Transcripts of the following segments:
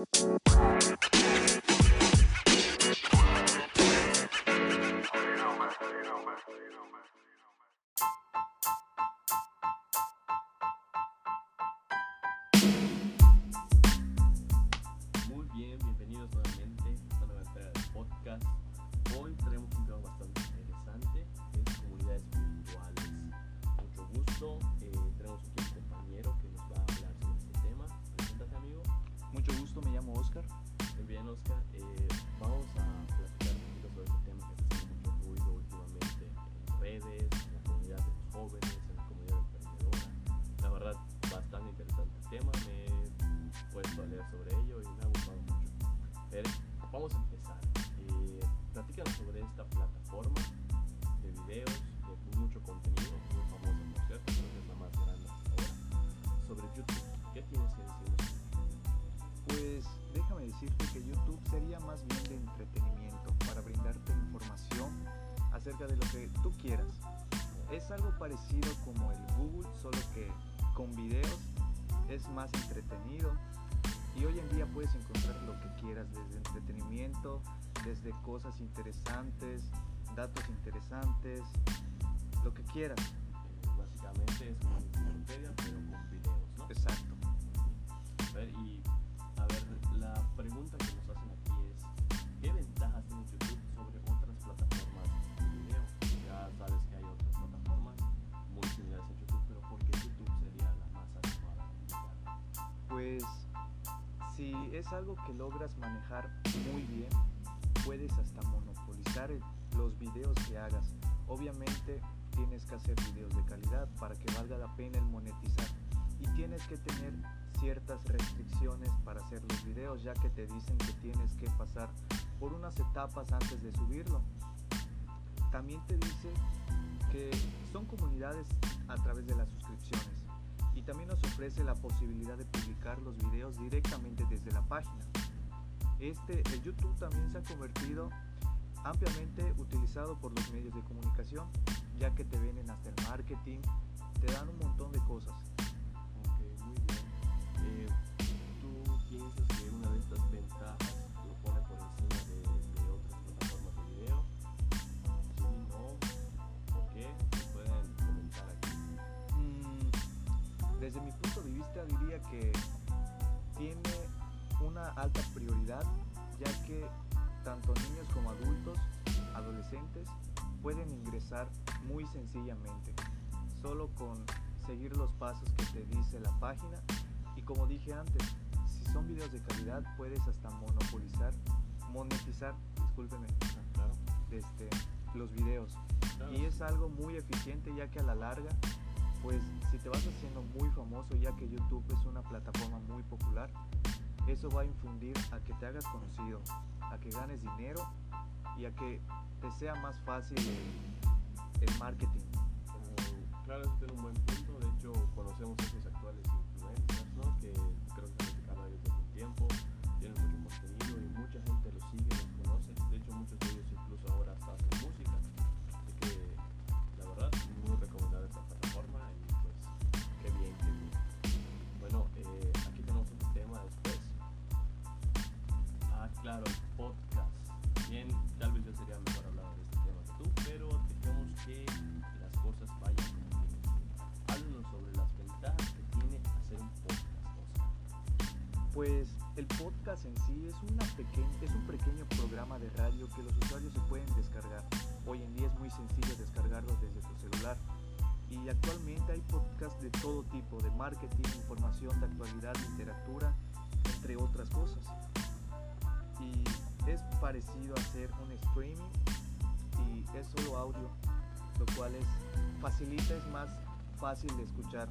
Muy que tú quieras. Es algo parecido como el Google, solo que con videos es más entretenido y hoy en día puedes encontrar lo que quieras desde entretenimiento, desde cosas interesantes, datos interesantes, lo que quieras. Eh, básicamente es como Wikipedia, pero con videos, ¿no? Exacto. A ver, y si es algo que logras manejar muy bien, puedes hasta monopolizar los videos que hagas. Obviamente tienes que hacer videos de calidad para que valga la pena el monetizar y tienes que tener ciertas restricciones para hacer los videos ya que te dicen que tienes que pasar por unas etapas antes de subirlo. También te dice que son comunidades a través de las suscripciones y también nos ofrece la posibilidad de publicar los videos directamente desde la página. Este, el YouTube también se ha convertido ampliamente utilizado por los medios de comunicación, ya que te venden hasta el marketing, te dan un montón de cosas. Ok, muy bien. Eh, ¿Tú piensas que una de estas ventajas lo pone por encima de, de otras plataformas de video? Sí, no, ¿por qué? ¿Me pueden comentar aquí? Mm, desde mi punto de vista diría que tiene una alta prioridad, ya que tanto niños como adultos, adolescentes, pueden ingresar muy sencillamente, solo con seguir los pasos que te dice la página y como dije antes, si son videos de calidad puedes hasta monopolizar, monetizar, discúlpeme, claro. este, los videos claro. y es algo muy eficiente ya que a la larga pues si te vas haciendo muy famoso ya que YouTube es una plataforma muy popular eso va a infundir a que te hagas conocido a que ganes dinero y a que te sea más fácil el, marketing claro, un buen punto. De hecho, conocemos actuales ¿no? Pues el podcast en sí es, una pequeña, es un pequeño programa de radio que los usuarios se pueden descargar. Hoy en día es muy sencillo descargarlo desde tu celular. Y actualmente hay podcasts de todo tipo, de marketing, información de actualidad, literatura, entre otras cosas. Y es parecido a hacer un streaming y es solo audio, lo cual es facilita, es más fácil de escuchar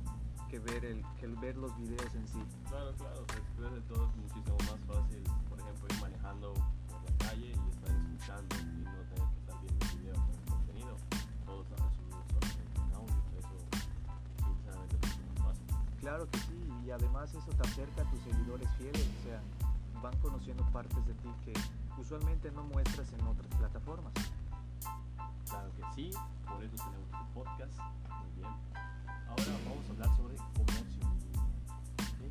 que ver, el, que ver los videos en sí. Claro, claro, de todo es muchísimo más fácil, por ejemplo, ir manejando por la calle y estar escuchando y no tener que estar viendo el video con el contenido. Todo está resumido solamente en audio, eso sinceramente es más fácil. Claro que sí, y además eso te acerca a tus seguidores fieles, o sea, van conociendo partes de ti que usualmente no muestras en otras plataformas. Claro que sí, por eso tenemos tu podcast. Muy bien. Ahora vamos a hablar sobre comercio.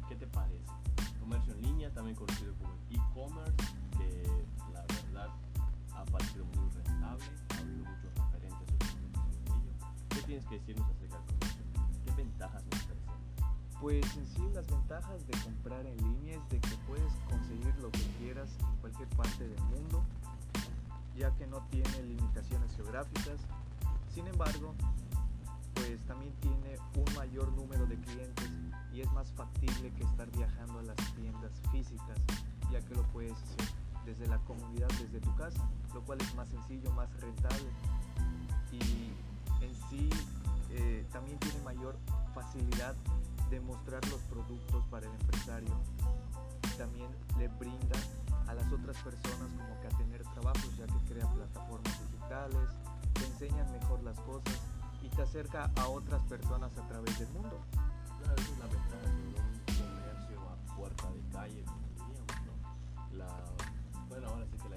¿Qué te parece? Comercio en línea, también conocido como el e-commerce, que la verdad ha parecido muy rentable, ha habido muchos referentes sobre ello. ¿Qué tienes que decirnos acerca del comercio? ¿Qué ventajas nos presenta? Pues en sí las ventajas de comprar en línea es de que puedes conseguir lo que quieras en cualquier parte del mundo, ya que no tiene limitaciones geográficas. Sin embargo, pues también tiene un mayor número de clientes y es más factible que estar viajando a las tiendas físicas, ya que lo puedes hacer desde la comunidad, desde tu casa, lo cual es más sencillo, más rentable y en sí eh, también tiene mayor facilidad de mostrar los productos para el empresario. También le brinda a las otras personas como que a tener trabajos ya que crea plataformas digitales, te enseñan mejor las cosas y te acerca a otras personas a través del mundo. Claro, esa es la ventaja de un comercio a puerta de calle, como diríamos, ¿no? La, bueno, ahora sí que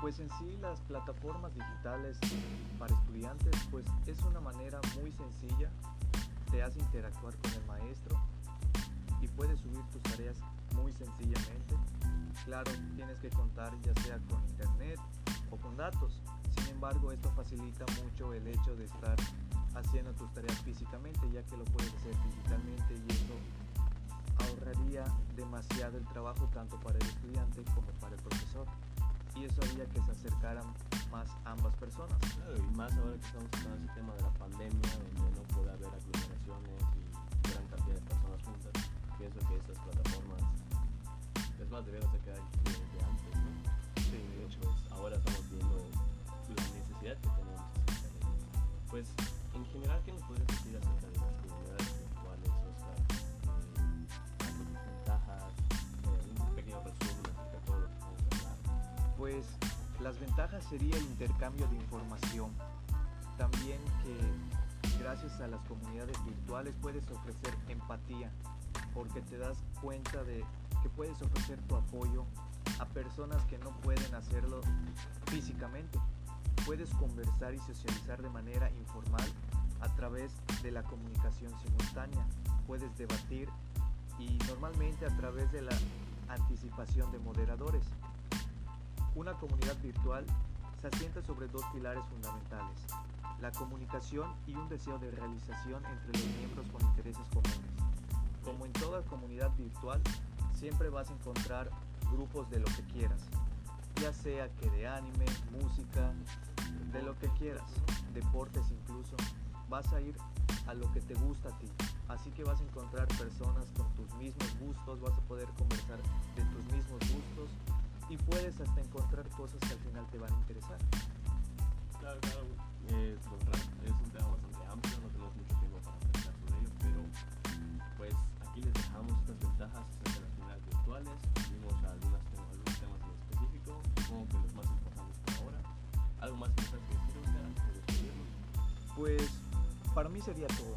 Pues en sí las plataformas digitales para estudiantes pues es una manera muy sencilla, te hace interactuar con el maestro y puedes subir tus tareas muy sencillamente. Claro, tienes que contar ya sea con internet o con datos. Sin embargo, esto facilita mucho el hecho de estar haciendo tus tareas físicamente ya que lo puedes hacer digitalmente y eso ahorraría demasiado el trabajo tanto para el estudiante como para el profesor y eso haría que se acercaran más ambas personas. Claro, y más ahora que estamos con ese tema de la pandemia, donde no puede haber aglomeraciones y gran cantidad de personas juntas, pienso que estas plataformas, es más, debieron ser quedar desde antes, ¿no? Sí, Pero, pues ahora estamos viendo la necesidad que tenemos de. Pues, en general, ¿qué nos podrías decir acerca de las Pues las ventajas sería el intercambio de información. También que gracias a las comunidades virtuales puedes ofrecer empatía, porque te das cuenta de que puedes ofrecer tu apoyo a personas que no pueden hacerlo físicamente. Puedes conversar y socializar de manera informal a través de la comunicación simultánea. Puedes debatir y normalmente a través de la anticipación de moderadores. Una comunidad virtual se asienta sobre dos pilares fundamentales, la comunicación y un deseo de realización entre los miembros con intereses comunes. Como en toda comunidad virtual, siempre vas a encontrar grupos de lo que quieras, ya sea que de anime, música, de lo que quieras, deportes incluso, vas a ir a lo que te gusta a ti. Así que vas a encontrar personas con tus mismos gustos, vas a poder conversar y puedes hasta encontrar cosas que al final te van a interesar. Claro, claro, eh, pues, ra- es un tema bastante amplio, no tenemos mucho tiempo para platicar sobre ello, pero pues aquí les dejamos estas ventajas acerca de las virtuales, vimos algunas, algunos temas en específico, supongo que los más importantes por ahora. ¿Algo más que decir, Oscar, antes de despedirnos? Pues para mí sería todo.